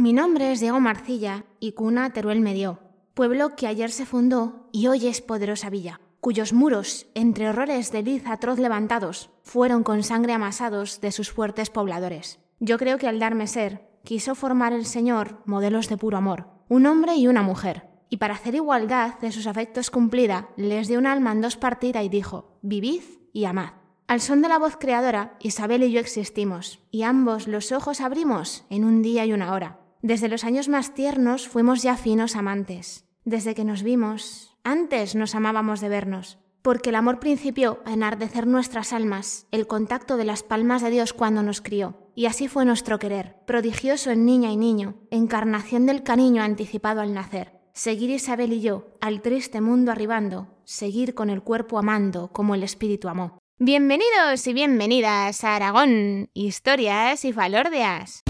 Mi nombre es Diego Marcilla y cuna Teruel me dio, pueblo que ayer se fundó y hoy es poderosa villa, cuyos muros, entre horrores de liz atroz levantados, fueron con sangre amasados de sus fuertes pobladores. Yo creo que al darme ser, quiso formar el Señor modelos de puro amor, un hombre y una mujer, y para hacer igualdad de sus afectos cumplida, les dio un alma en dos partida y dijo, vivid y amad. Al son de la voz creadora, Isabel y yo existimos, y ambos los ojos abrimos en un día y una hora. Desde los años más tiernos fuimos ya finos amantes. Desde que nos vimos, antes nos amábamos de vernos, porque el amor principió a enardecer nuestras almas, el contacto de las palmas de Dios cuando nos crió. Y así fue nuestro querer, prodigioso en niña y niño, encarnación del cariño anticipado al nacer. Seguir Isabel y yo, al triste mundo arribando, seguir con el cuerpo amando como el espíritu amó. Bienvenidos y bienvenidas a Aragón, historias y falordeas.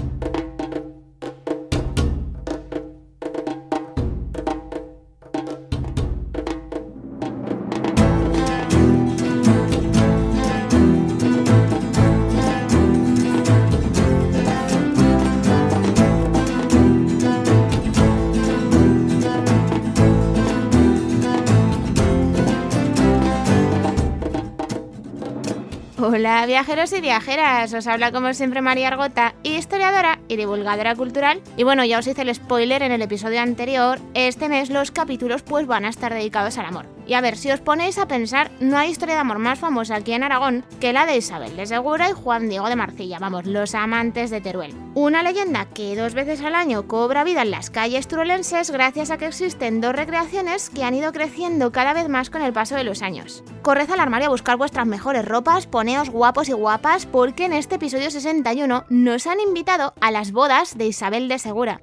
Hola viajeros y viajeras, os habla como siempre María Argota, historiadora y divulgadora cultural. Y bueno, ya os hice el spoiler en el episodio anterior, este mes los capítulos pues van a estar dedicados al amor. Y a ver, si os ponéis a pensar, no hay historia de amor más famosa aquí en Aragón que la de Isabel de Segura y Juan Diego de Marcilla, vamos, los amantes de Teruel. Una leyenda que dos veces al año cobra vida en las calles turolenses gracias a que existen dos recreaciones que han ido creciendo cada vez más con el paso de los años. Corred al armario a buscar vuestras mejores ropas, poneos guapos y guapas, porque en este episodio 61 nos han invitado a las bodas de Isabel de Segura.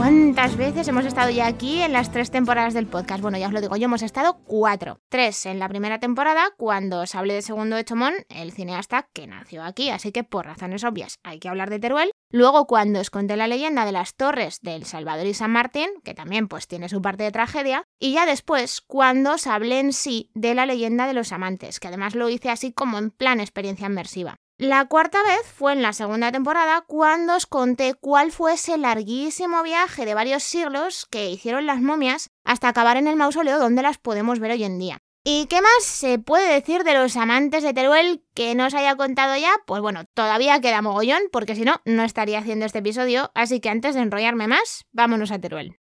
¿Cuántas veces hemos estado ya aquí en las tres temporadas del podcast? Bueno, ya os lo digo, yo hemos estado cuatro. Tres en la primera temporada, cuando os hablé de Segundo de Chomón, el cineasta que nació aquí, así que por razones obvias hay que hablar de Teruel. Luego, cuando os conté la leyenda de las torres del Salvador y San Martín, que también pues tiene su parte de tragedia. Y ya después, cuando os hablé en sí de la leyenda de los amantes, que además lo hice así como en plan experiencia inmersiva. La cuarta vez fue en la segunda temporada cuando os conté cuál fue ese larguísimo viaje de varios siglos que hicieron las momias hasta acabar en el mausoleo donde las podemos ver hoy en día. ¿Y qué más se puede decir de los amantes de Teruel que no os haya contado ya? Pues bueno, todavía queda mogollón, porque si no, no estaría haciendo este episodio, así que antes de enrollarme más, vámonos a Teruel.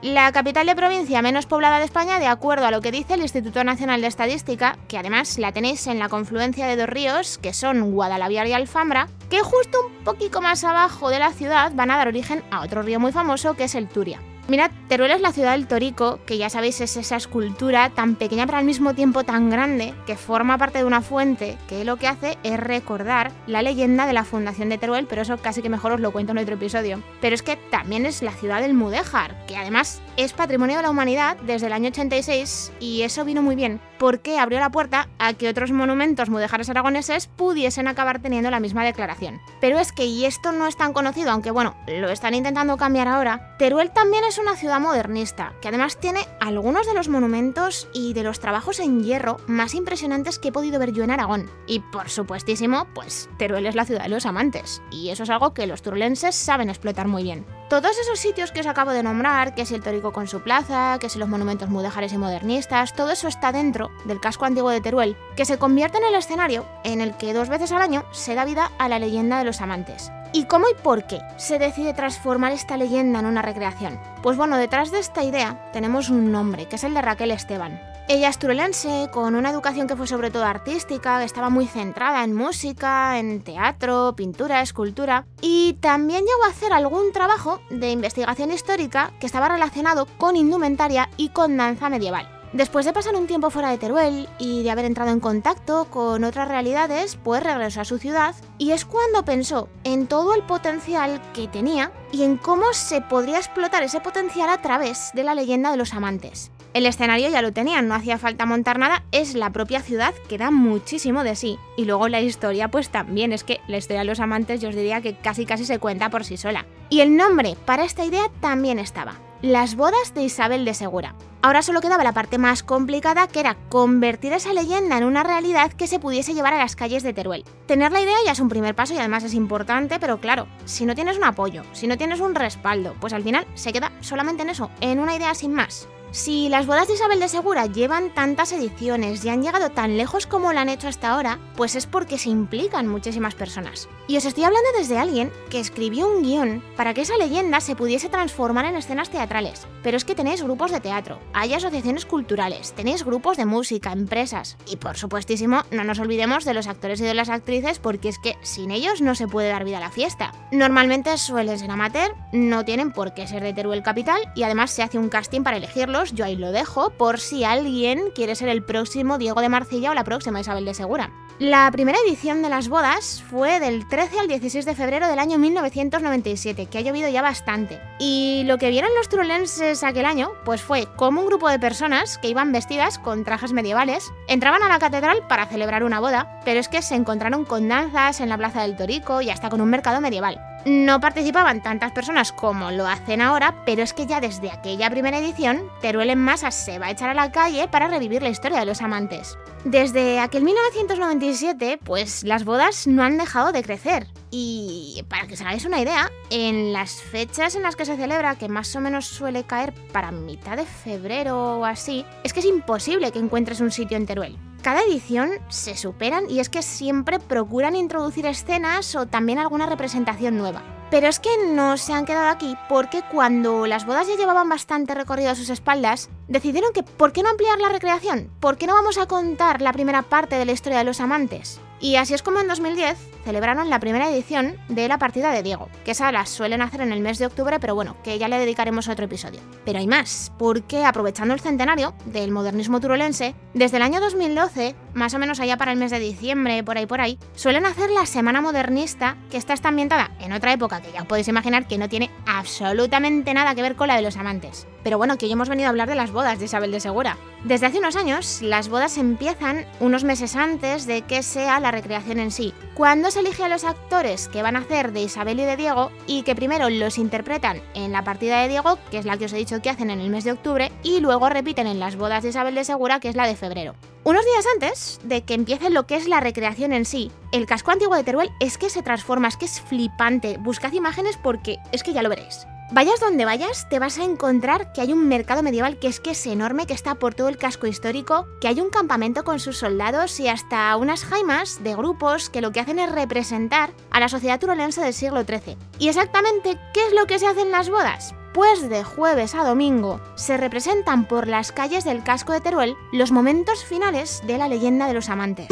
La capital de provincia menos poblada de España, de acuerdo a lo que dice el Instituto Nacional de Estadística, que además la tenéis en la confluencia de dos ríos, que son Guadalaviar y Alfambra, que justo un poquito más abajo de la ciudad van a dar origen a otro río muy famoso, que es el Turia. Mirad, Teruel es la ciudad del Torico, que ya sabéis es esa escultura tan pequeña pero al mismo tiempo tan grande, que forma parte de una fuente, que lo que hace es recordar la leyenda de la fundación de Teruel, pero eso casi que mejor os lo cuento en otro episodio. Pero es que también es la ciudad del Mudéjar, que además es patrimonio de la humanidad desde el año 86, y eso vino muy bien, porque abrió la puerta a que otros monumentos mudéjares aragoneses pudiesen acabar teniendo la misma declaración. Pero es que, y esto no es tan conocido, aunque bueno, lo están intentando cambiar ahora, Teruel también es una ciudad modernista, que además tiene algunos de los monumentos y de los trabajos en hierro más impresionantes que he podido ver yo en Aragón. Y por supuestísimo, pues Teruel es la ciudad de los amantes, y eso es algo que los turulenses saben explotar muy bien. Todos esos sitios que os acabo de nombrar, que es el Tórico con su plaza, que es los monumentos mudéjares y modernistas, todo eso está dentro del casco antiguo de Teruel, que se convierte en el escenario en el que dos veces al año se da vida a la leyenda de los amantes. ¿Y cómo y por qué se decide transformar esta leyenda en una recreación? Pues bueno, detrás de esta idea tenemos un nombre, que es el de Raquel Esteban. Ella es turelense, con una educación que fue sobre todo artística, que estaba muy centrada en música, en teatro, pintura, escultura, y también llegó a hacer algún trabajo de investigación histórica que estaba relacionado con indumentaria y con danza medieval. Después de pasar un tiempo fuera de Teruel y de haber entrado en contacto con otras realidades, pues regresó a su ciudad y es cuando pensó en todo el potencial que tenía y en cómo se podría explotar ese potencial a través de la leyenda de los amantes. El escenario ya lo tenían, no hacía falta montar nada, es la propia ciudad que da muchísimo de sí. Y luego la historia pues también, es que la historia de los amantes yo os diría que casi casi se cuenta por sí sola. Y el nombre para esta idea también estaba, las bodas de Isabel de Segura. Ahora solo quedaba la parte más complicada que era convertir esa leyenda en una realidad que se pudiese llevar a las calles de Teruel. Tener la idea ya es un primer paso y además es importante, pero claro, si no tienes un apoyo, si no tienes un respaldo, pues al final se queda solamente en eso, en una idea sin más. Si las bodas de Isabel de Segura llevan tantas ediciones y han llegado tan lejos como lo han hecho hasta ahora, pues es porque se implican muchísimas personas. Y os estoy hablando desde alguien que escribió un guion para que esa leyenda se pudiese transformar en escenas teatrales. Pero es que tenéis grupos de teatro, hay asociaciones culturales, tenéis grupos de música, empresas y por supuestísimo no nos olvidemos de los actores y de las actrices porque es que sin ellos no se puede dar vida a la fiesta. Normalmente suelen ser amateur, no tienen por qué ser de Teruel Capital y además se hace un casting para elegirlos yo ahí lo dejo por si alguien quiere ser el próximo Diego de Marcilla o la próxima Isabel de Segura. La primera edición de las bodas fue del 13 al 16 de febrero del año 1997, que ha llovido ya bastante. Y lo que vieron los turolenses aquel año, pues fue como un grupo de personas que iban vestidas con trajes medievales, entraban a la catedral para celebrar una boda, pero es que se encontraron con danzas en la Plaza del Torico y hasta con un mercado medieval. No participaban tantas personas como lo hacen ahora, pero es que ya desde aquella primera edición, Teruel en masa se va a echar a la calle para revivir la historia de los amantes. Desde aquel 1997, pues las bodas no han dejado de crecer. Y para que os hagáis una idea, en las fechas en las que se celebra, que más o menos suele caer para mitad de febrero o así, es que es imposible que encuentres un sitio en Teruel cada edición se superan y es que siempre procuran introducir escenas o también alguna representación nueva. Pero es que no se han quedado aquí porque cuando las bodas ya llevaban bastante recorrido a sus espaldas, decidieron que ¿por qué no ampliar la recreación? ¿Por qué no vamos a contar la primera parte de la historia de los amantes? Y así es como en 2010 celebraron la primera edición de la partida de Diego, que esa la suelen hacer en el mes de octubre, pero bueno, que ya le dedicaremos otro episodio. Pero hay más, porque aprovechando el centenario del modernismo turolense, desde el año 2012, más o menos allá para el mes de diciembre, por ahí por ahí, suelen hacer la Semana Modernista, que está ambientada en otra época que ya podéis imaginar que no tiene absolutamente nada que ver con la de los amantes. Pero bueno, que hoy hemos venido a hablar de las bodas de Isabel de Segura. Desde hace unos años, las bodas empiezan unos meses antes de que sea la recreación en sí, cuando se elige a los actores que van a hacer de Isabel y de Diego y que primero los interpretan en la partida de Diego, que es la que os he dicho que hacen en el mes de octubre, y luego repiten en las bodas de Isabel de Segura, que es la de febrero. Unos días antes de que empiece lo que es la recreación en sí, el casco antiguo de Teruel es que se transforma, es que es flipante. Buscad imágenes porque es que ya lo veréis. Vayas donde vayas, te vas a encontrar que hay un mercado medieval que es que es enorme, que está por todo el casco histórico, que hay un campamento con sus soldados y hasta unas jaimas de grupos que lo que hacen es representar a la sociedad turolense del siglo XIII. ¿Y exactamente qué es lo que se hace en las bodas? Pues de jueves a domingo se representan por las calles del casco de Teruel los momentos finales de la leyenda de los amantes.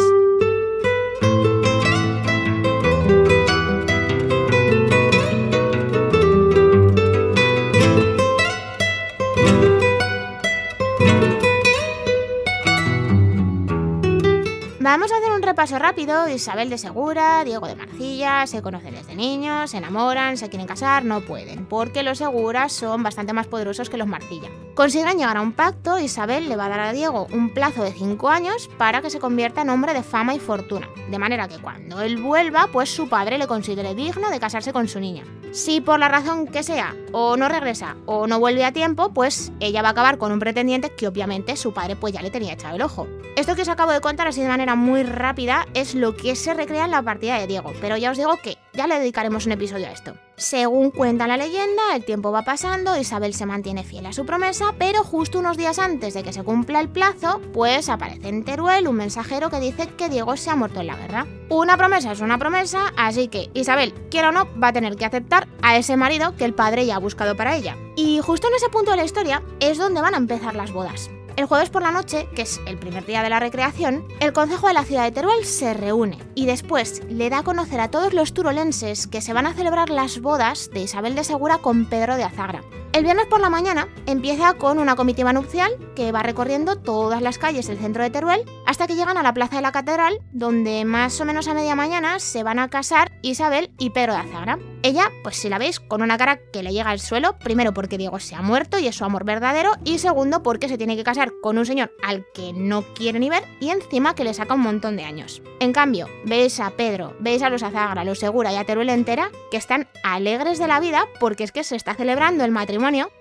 Vamos a hacer un repaso rápido. Isabel de Segura, Diego de Marcilla, se conocen desde niños, se enamoran, se quieren casar, no pueden, porque los Seguras son bastante más poderosos que los Marcilla. Consiguen llegar a un pacto, Isabel le va a dar a Diego un plazo de 5 años para que se convierta en hombre de fama y fortuna, de manera que cuando él vuelva, pues su padre le considere digno de casarse con su niña. Si por la razón que sea, o no regresa, o no vuelve a tiempo, pues ella va a acabar con un pretendiente que obviamente su padre pues ya le tenía echado el ojo. Esto que os acabo de contar así de manera muy rápida es lo que se recrea en la partida de Diego, pero ya os digo que ya le dedicaremos un episodio a esto. Según cuenta la leyenda, el tiempo va pasando, Isabel se mantiene fiel a su promesa, pero justo unos días antes de que se cumpla el plazo, pues aparece en Teruel un mensajero que dice que Diego se ha muerto en la guerra. Una promesa es una promesa, así que Isabel, quiera o no, va a tener que aceptar a ese marido que el padre ya ha buscado para ella. Y justo en ese punto de la historia es donde van a empezar las bodas. El jueves por la noche, que es el primer día de la recreación, el Consejo de la Ciudad de Teruel se reúne y después le da a conocer a todos los turolenses que se van a celebrar las bodas de Isabel de Segura con Pedro de Azagra. El viernes por la mañana empieza con una comitiva nupcial que va recorriendo todas las calles del centro de Teruel hasta que llegan a la plaza de la catedral, donde más o menos a media mañana se van a casar Isabel y Pedro de Azagra. Ella, pues si la veis, con una cara que le llega al suelo, primero porque Diego se ha muerto y es su amor verdadero, y segundo porque se tiene que casar con un señor al que no quiere ni ver y encima que le saca un montón de años. En cambio, veis a Pedro, veis a los Azagra, los Segura y a Teruel entera, que están alegres de la vida porque es que se está celebrando el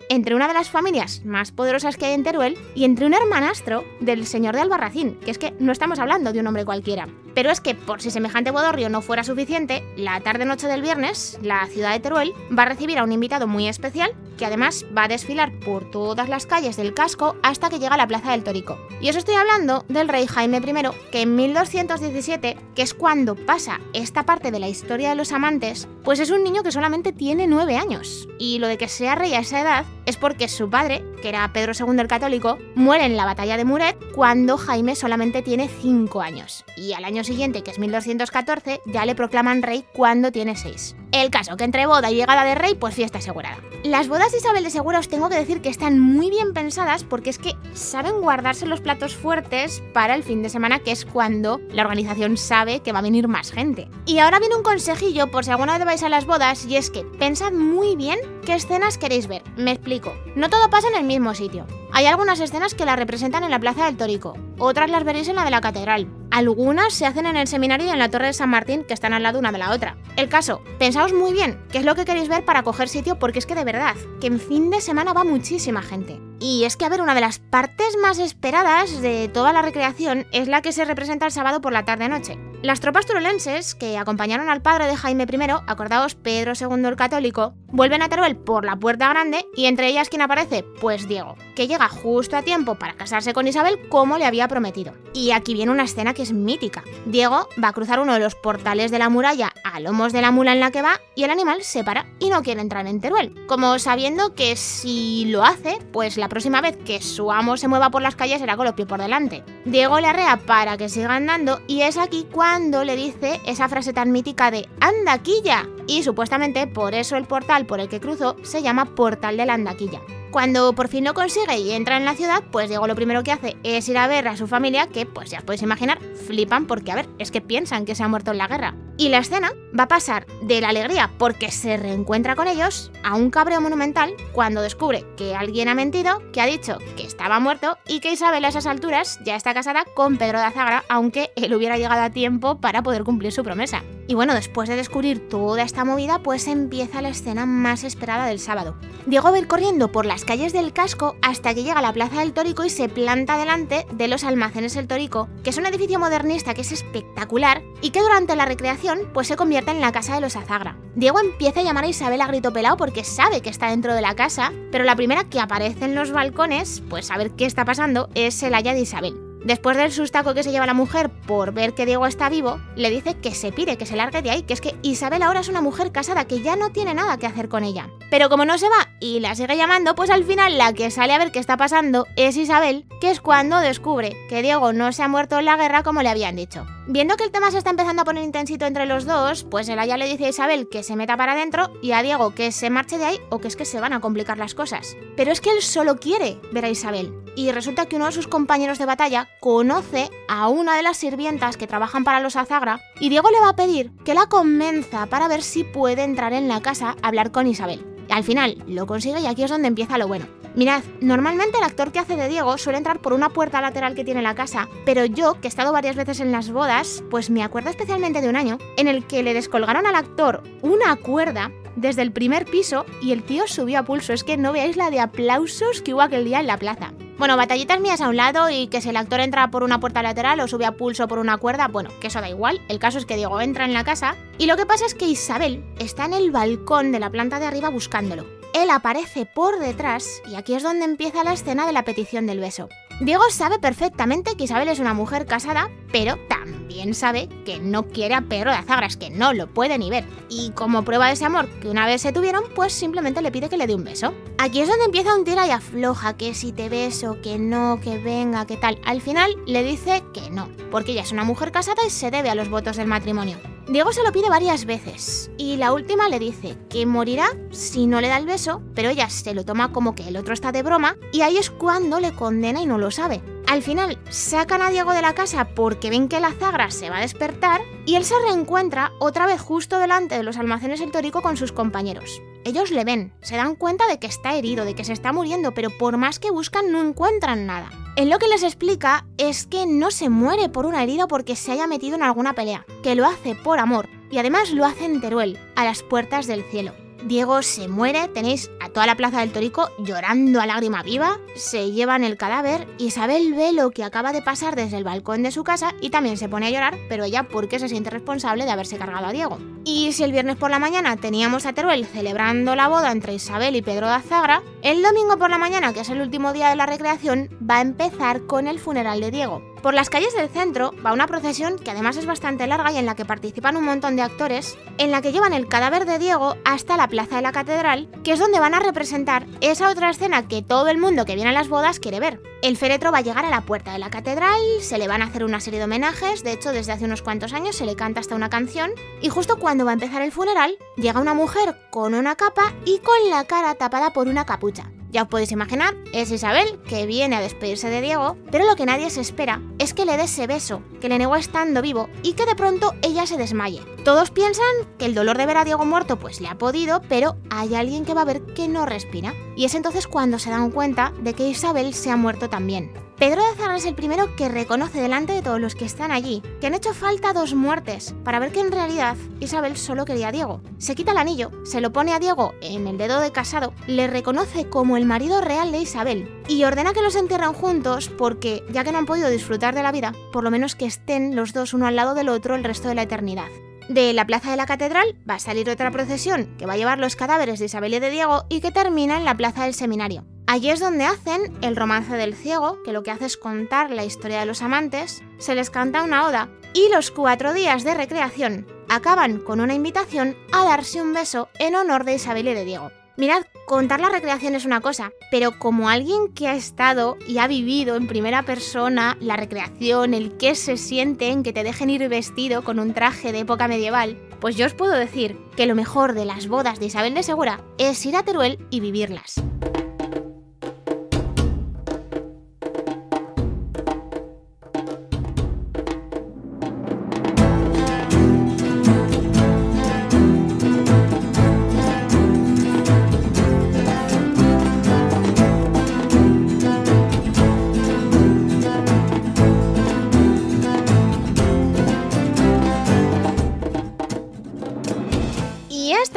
entre una de las familias más poderosas que hay en Teruel y entre un hermanastro del señor de Albarracín, que es que no estamos hablando de un hombre cualquiera. Pero es que, por si semejante bodorrio no fuera suficiente, la tarde-noche del viernes, la ciudad de Teruel va a recibir a un invitado muy especial que además va a desfilar por todas las calles del casco hasta que llega a la Plaza del Tórico. Y os estoy hablando del rey Jaime I, que en 1217, que es cuando pasa esta parte de la historia de los amantes, pues es un niño que solamente tiene 9 años. Y lo de que sea rey a esa edad es porque su padre, que era Pedro II el Católico, muere en la batalla de Muret cuando Jaime solamente tiene 5 años. Y al año siguiente, que es 1214, ya le proclaman rey cuando tiene 6. El caso, que entre boda y llegada de rey, pues fiesta asegurada. Las bodas de Isabel de Segura os tengo que decir que están muy bien pensadas porque es que saben guardarse los platos fuertes para el fin de semana, que es cuando la organización sabe que va a venir más gente. Y ahora viene un consejillo por si alguna vez vais a las bodas, y es que pensad muy bien qué escenas queréis ver. Me explico. No todo pasa en el mismo sitio. Hay algunas escenas que la representan en la Plaza del Tórico, otras las veréis en la de la Catedral. Algunas se hacen en el seminario y en la Torre de San Martín, que están al lado una de la otra. El caso, pensaos muy bien qué es lo que queréis ver para coger sitio, porque es que de verdad, que en fin de semana va muchísima gente. Y es que, a ver, una de las partes más esperadas de toda la recreación es la que se representa el sábado por la tarde-noche. Las tropas turolenses, que acompañaron al padre de Jaime I, acordaos Pedro II el Católico, vuelven a Teruel por la puerta grande y entre ellas, ¿quién aparece? Pues Diego, que llega justo a tiempo para casarse con Isabel como le había prometido. Y aquí viene una escena que es mítica. Diego va a cruzar uno de los portales de la muralla a lomos de la mula en la que va y el animal se para y no quiere entrar en Teruel, como sabiendo que si lo hace, pues la próxima vez que su amo se mueva por las calles será con los pies por delante. Diego le arrea para que siga andando y es aquí cuando le dice esa frase tan mítica de ¡Anda, quilla! Y supuestamente por eso el portal por el que cruzó se llama Portal de la Andaquilla. Cuando por fin lo consigue y entra en la ciudad, pues Diego lo primero que hace es ir a ver a su familia, que pues ya os podéis imaginar, flipan porque a ver, es que piensan que se ha muerto en la guerra. Y la escena va a pasar de la alegría porque se reencuentra con ellos a un cabreo monumental cuando descubre que alguien ha mentido, que ha dicho que estaba muerto y que Isabel a esas alturas ya está casada con Pedro de Azagra, aunque él hubiera llegado a tiempo para poder cumplir su promesa. Y bueno, después de descubrir toda esta movida, pues empieza la escena más esperada del sábado. Diego va corriendo por las calles del casco hasta que llega a la Plaza del Tórico y se planta delante de los almacenes del Tórico, que es un edificio modernista que es espectacular y que durante la recreación pues se convierte en la casa de los Azagra. Diego empieza a llamar a Isabel a grito pelado porque sabe que está dentro de la casa, pero la primera que aparece en los balcones, pues a ver qué está pasando, es el haya de Isabel. Después del sustaco que se lleva la mujer por ver que Diego está vivo, le dice que se pire, que se largue de ahí, que es que Isabel ahora es una mujer casada que ya no tiene nada que hacer con ella. Pero como no se va y la sigue llamando, pues al final la que sale a ver qué está pasando es Isabel, que es cuando descubre que Diego no se ha muerto en la guerra como le habían dicho. Viendo que el tema se está empezando a poner intensito entre los dos, pues el Aya le dice a Isabel que se meta para adentro y a Diego que se marche de ahí o que es que se van a complicar las cosas. Pero es que él solo quiere ver a Isabel. Y resulta que uno de sus compañeros de batalla conoce a una de las sirvientas que trabajan para los Azagra y Diego le va a pedir que la convenza para ver si puede entrar en la casa a hablar con Isabel. Al final lo consigue y aquí es donde empieza lo bueno. Mirad, normalmente el actor que hace de Diego suele entrar por una puerta lateral que tiene la casa, pero yo, que he estado varias veces en las bodas, pues me acuerdo especialmente de un año en el que le descolgaron al actor una cuerda desde el primer piso y el tío subió a pulso. Es que no veáis la de aplausos que hubo aquel día en la plaza. Bueno, batallitas mías a un lado y que si el actor entra por una puerta lateral o sube a pulso por una cuerda, bueno, que eso da igual. El caso es que Diego entra en la casa y lo que pasa es que Isabel está en el balcón de la planta de arriba buscándolo él aparece por detrás y aquí es donde empieza la escena de la petición del beso. Diego sabe perfectamente que Isabel es una mujer casada, pero también sabe que no quiere a Pedro de Azagras, que no lo puede ni ver. Y como prueba de ese amor que una vez se tuvieron, pues simplemente le pide que le dé un beso. Aquí es donde empieza un tira y afloja, que si te beso, que no, que venga, que tal. Al final le dice que no, porque ella es una mujer casada y se debe a los votos del matrimonio. Diego se lo pide varias veces y la última le dice que morirá si no le da el beso, pero ella se lo toma como que el otro está de broma y ahí es cuando le condena y no lo sabe. Al final sacan a Diego de la casa porque ven que la zagra se va a despertar y él se reencuentra otra vez justo delante de los almacenes El Torico con sus compañeros. Ellos le ven, se dan cuenta de que está herido, de que se está muriendo, pero por más que buscan no encuentran nada. En lo que les explica es que no se muere por una herida porque se haya metido en alguna pelea, que lo hace por amor y además lo hace en Teruel, a las puertas del cielo. Diego se muere, tenéis a toda la plaza del Torico llorando a lágrima viva, se llevan el cadáver, Isabel ve lo que acaba de pasar desde el balcón de su casa y también se pone a llorar, pero ella porque se siente responsable de haberse cargado a Diego. Y si el viernes por la mañana teníamos a Teruel celebrando la boda entre Isabel y Pedro de Azagra, el domingo por la mañana, que es el último día de la recreación, va a empezar con el funeral de Diego. Por las calles del centro va una procesión que además es bastante larga y en la que participan un montón de actores, en la que llevan el cadáver de Diego hasta la plaza de la catedral, que es donde van a representar esa otra escena que todo el mundo que viene a las bodas quiere ver. El féretro va a llegar a la puerta de la catedral, se le van a hacer una serie de homenajes, de hecho desde hace unos cuantos años se le canta hasta una canción, y justo cuando va a empezar el funeral, llega una mujer con una capa y con la cara tapada por una capucha. Ya os podéis imaginar, es Isabel que viene a despedirse de Diego, pero lo que nadie se espera es que le dé ese beso que le negó estando vivo y que de pronto ella se desmaye. Todos piensan que el dolor de ver a Diego muerto pues le ha podido, pero hay alguien que va a ver que no respira. Y es entonces cuando se dan cuenta de que Isabel se ha muerto también. Pedro de Azara es el primero que reconoce delante de todos los que están allí que han hecho falta dos muertes para ver que en realidad Isabel solo quería a Diego. Se quita el anillo, se lo pone a Diego en el dedo de casado, le reconoce como el marido real de Isabel y ordena que los entierren juntos porque, ya que no han podido disfrutar de la vida, por lo menos que estén los dos uno al lado del otro el resto de la eternidad. De la plaza de la catedral va a salir otra procesión que va a llevar los cadáveres de Isabel y de Diego y que termina en la plaza del seminario. Allí es donde hacen el romance del ciego, que lo que hace es contar la historia de los amantes, se les canta una oda y los cuatro días de recreación acaban con una invitación a darse un beso en honor de Isabel y de Diego. Mirad, contar la recreación es una cosa, pero como alguien que ha estado y ha vivido en primera persona la recreación, el que se siente en que te dejen ir vestido con un traje de época medieval, pues yo os puedo decir que lo mejor de las bodas de Isabel de Segura es ir a Teruel y vivirlas.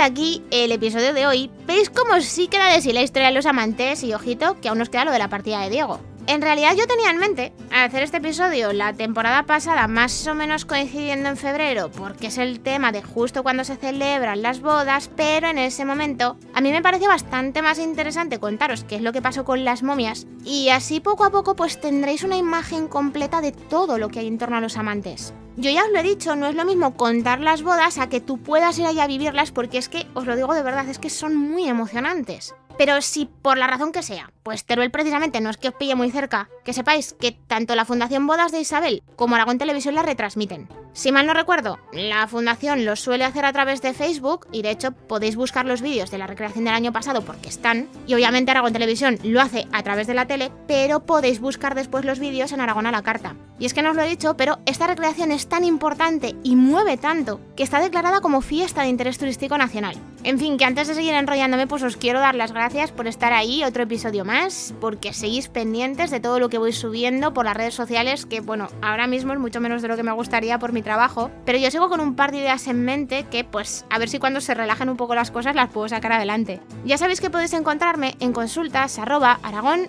Aquí el episodio de hoy. ¿Veis cómo sí queda de sí la historia de los amantes? Y ojito, que aún nos queda lo de la partida de Diego. En realidad yo tenía en mente hacer este episodio la temporada pasada más o menos coincidiendo en febrero porque es el tema de justo cuando se celebran las bodas, pero en ese momento a mí me pareció bastante más interesante contaros qué es lo que pasó con las momias y así poco a poco pues tendréis una imagen completa de todo lo que hay en torno a los amantes. Yo ya os lo he dicho, no es lo mismo contar las bodas a que tú puedas ir allá a vivirlas porque es que, os lo digo de verdad, es que son muy emocionantes. Pero si por la razón que sea, pues Teruel precisamente no es que os pille muy cerca, que sepáis que tanto la Fundación Bodas de Isabel como Aragón Televisión la retransmiten. Si mal no recuerdo, la fundación lo suele hacer a través de Facebook y de hecho podéis buscar los vídeos de la recreación del año pasado porque están. Y obviamente Aragón Televisión lo hace a través de la tele, pero podéis buscar después los vídeos en Aragón a la carta. Y es que no os lo he dicho, pero esta recreación es tan importante y mueve tanto que está declarada como fiesta de interés turístico nacional. En fin, que antes de seguir enrollándome, pues os quiero dar las gracias por estar ahí, otro episodio más, porque seguís pendientes de todo lo que voy subiendo por las redes sociales, que bueno, ahora mismo es mucho menos de lo que me gustaría por mi trabajo, pero yo sigo con un par de ideas en mente que pues a ver si cuando se relajen un poco las cosas las puedo sacar adelante. Ya sabéis que podéis encontrarme en consultas arroba aragón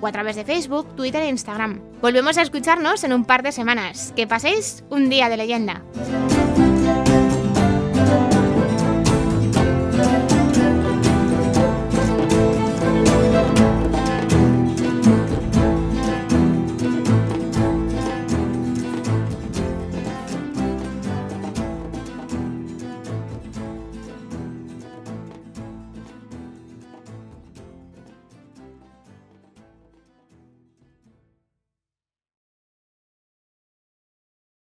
o a través de Facebook, Twitter e Instagram. Volvemos a escucharnos en un par de semanas. Que paséis un día de leyenda.